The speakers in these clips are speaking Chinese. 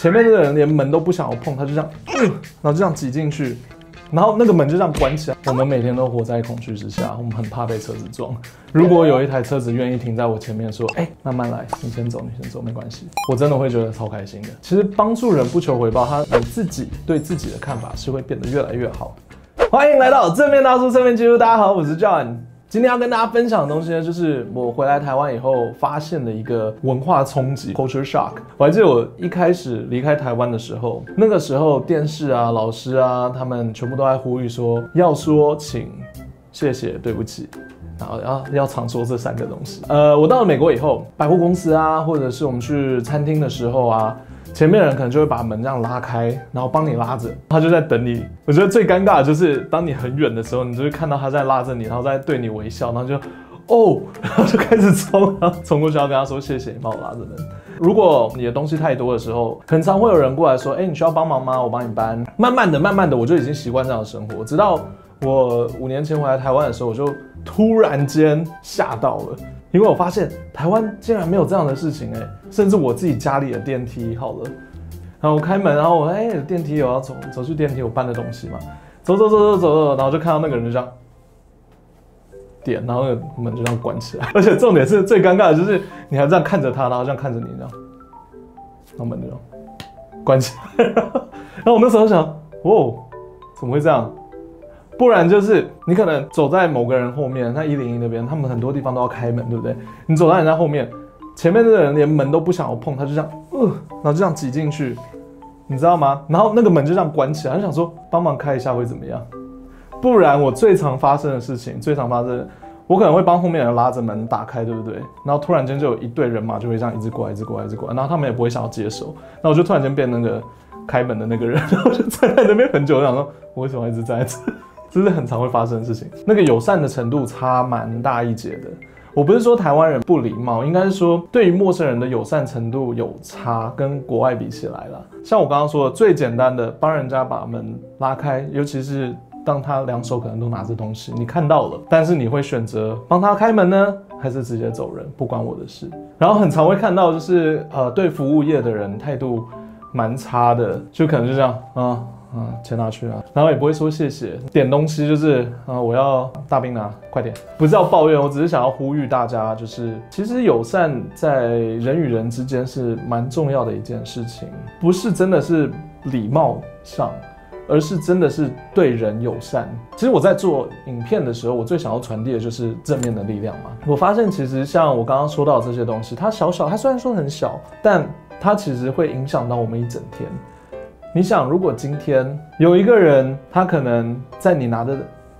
前面那个人连门都不想要碰，他就这样，然后就这样挤进去，然后那个门就这样关起来。我们每天都活在恐惧之下，我们很怕被车子撞。如果有一台车子愿意停在我前面，说，哎，慢慢来，你先走，你先走，没关系，我真的会觉得超开心的。其实帮助人不求回报，他你自己对自己的看法是会变得越来越好。欢迎来到正面大叔侧面记录，大家好，我是 John。今天要跟大家分享的东西呢，就是我回来台湾以后发现的一个文化冲击 （culture shock）。我还记得我一开始离开台湾的时候，那个时候电视啊、老师啊，他们全部都在呼吁说，要说请、谢谢、对不起，然后要要常说这三个东西。呃，我到了美国以后，百货公司啊，或者是我们去餐厅的时候啊。前面的人可能就会把门这样拉开，然后帮你拉着，他就在等你。我觉得最尴尬的就是当你很远的时候，你就会看到他在拉着你，然后在对你微笑，然后就哦，然后就开始冲，然后冲过去要跟他说谢谢，你帮我拉着门。如果你的东西太多的时候，很常会有人过来说，哎，你需要帮忙吗？我帮你搬。慢慢的，慢慢的，我就已经习惯这样的生活。直到我五年前回来台湾的时候，我就突然间吓到了。因为我发现台湾竟然没有这样的事情哎，甚至我自己家里的电梯好了，然后我开门，然后我哎电梯有要走走去电梯，我搬的东西嘛，走走走走走走，然后就看到那个人就这样点，然后那个门就这样关起来，而且重点是最尴尬的就是你还这样看着他，然后这样看着你这样，然后门就关起来，然后我那时候想，哦，怎么会这样？不然就是你可能走在某个人后面，在一零一那边，他们很多地方都要开门，对不对？你走在人家后面，前面那个人连门都不想要碰，他就这样，呃，然后就这样挤进去，你知道吗？然后那个门就这样关起来，就想说帮忙开一下会怎么样？不然我最常发生的事情，最常发生，我可能会帮后面人拉着门打开，对不对？然后突然间就有一队人马就会这样一直过来，一直过来，一直过来，然后他们也不会想要接手，那我就突然间变那个开门的那个人，然后就站在那边很久，我想说我为什么一直在这？这是很常会发生的事情，那个友善的程度差蛮大一截的。我不是说台湾人不礼貌，应该是说对于陌生人的友善程度有差，跟国外比起来了。像我刚刚说的，最简单的帮人家把门拉开，尤其是当他两手可能都拿着东西，你看到了，但是你会选择帮他开门呢，还是直接走人，不关我的事？然后很常会看到就是呃，对服务业的人态度蛮差的，就可能就这样啊。啊，钱拿去啊，然后也不会说谢谢。点东西就是啊，我要大冰拿，快点。不是要抱怨，我只是想要呼吁大家，就是其实友善在人与人之间是蛮重要的一件事情，不是真的是礼貌上，而是真的是对人友善。其实我在做影片的时候，我最想要传递的就是正面的力量嘛。我发现其实像我刚刚说到这些东西，它小小，它虽然说很小，但它其实会影响到我们一整天。你想，如果今天有一个人，他可能在你拿着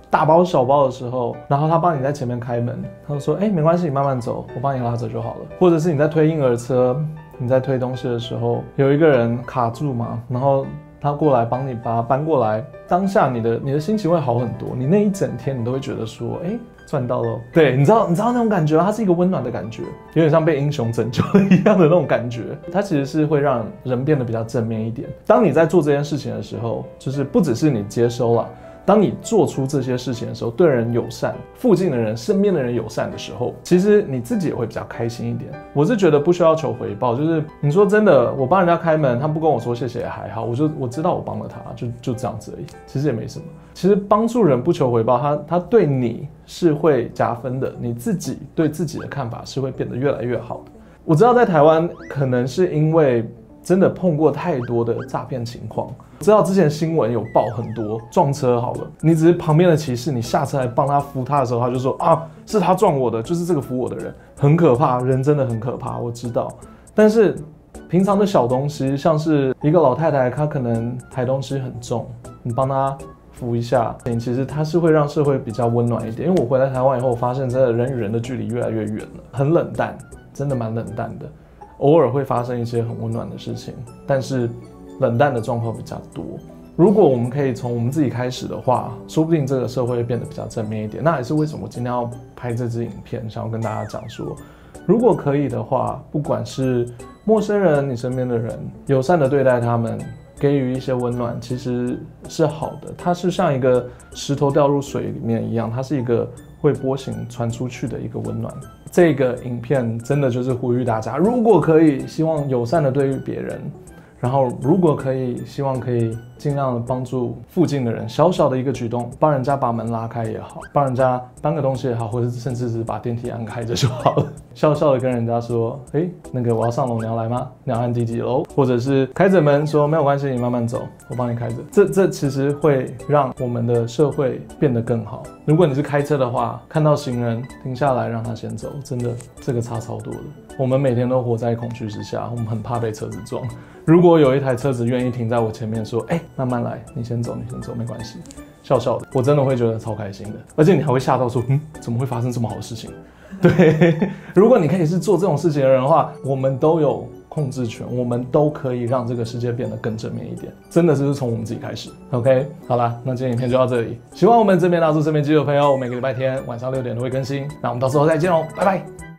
大包小包的时候，然后他帮你在前面开门，他就说：“哎，没关系，你慢慢走，我帮你拉着就好了。”或者是你在推婴儿车，你在推东西的时候，有一个人卡住嘛，然后他过来帮你把它搬过来，当下你的你的心情会好很多，你那一整天你都会觉得说：“哎。”赚到了，对，你知道，你知道那种感觉，它是一个温暖的感觉，有点像被英雄拯救了一样的那种感觉。它其实是会让人变得比较正面一点。当你在做这件事情的时候，就是不只是你接收了。当你做出这些事情的时候，对人友善，附近的人、身边的人友善的时候，其实你自己也会比较开心一点。我是觉得不需要求回报，就是你说真的，我帮人家开门，他不跟我说谢谢也还好，我就我知道我帮了他，就就这样子而已，其实也没什么。其实帮助人不求回报，他他对你是会加分的，你自己对自己的看法是会变得越来越好的。我知道在台湾可能是因为。真的碰过太多的诈骗情况，知道之前新闻有报很多撞车好了，你只是旁边的骑士，你下车来帮他扶他的时候，他就说啊，是他撞我的，就是这个扶我的人，很可怕，人真的很可怕，我知道。但是平常的小东西，像是一个老太太，她可能抬东西很重，你帮她扶一下，其实它是会让社会比较温暖一点。因为我回来台湾以后，我发现真的人与人的距离越来越远了，很冷淡，真的蛮冷淡的。偶尔会发生一些很温暖的事情，但是冷淡的状况比较多。如果我们可以从我们自己开始的话，说不定这个社会会变得比较正面一点。那也是为什么我今天要拍这支影片，想要跟大家讲说，如果可以的话，不管是陌生人、你身边的人，友善的对待他们，给予一些温暖，其实是好的。它是像一个石头掉入水里面一样，它是一个会波形传出去的一个温暖。这个影片真的就是呼吁大家，如果可以，希望友善的对于别人，然后如果可以，希望可以尽量的帮助附近的人，小小的一个举动，帮人家把门拉开也好，帮人家搬个东西也好，或者甚至是把电梯按开着就好了。笑笑的跟人家说，哎，那个我要上楼，你要来吗？你要按第几楼？或者是开着门说没有关系，你慢慢走，我帮你开着。这这其实会让我们的社会变得更好。如果你是开车的话，看到行人停下来让他先走，真的这个差超多的。我们每天都活在恐惧之下，我们很怕被车子撞。如果有一台车子愿意停在我前面，说：“哎，慢慢来，你先走，你先走，没关系。”笑笑的，我真的会觉得超开心的，而且你还会吓到说：“嗯，怎么会发生这么好的事情？” 对，如果你可以是做这种事情的人的话，我们都有控制权，我们都可以让这个世界变得更正面一点。真的就是从我们自己开始。OK，好啦，那今天影片就到这里。喜欢我们这边大叔这边肌肉朋友，我每个礼拜天晚上六点都会更新。那我们到时候再见哦，拜拜。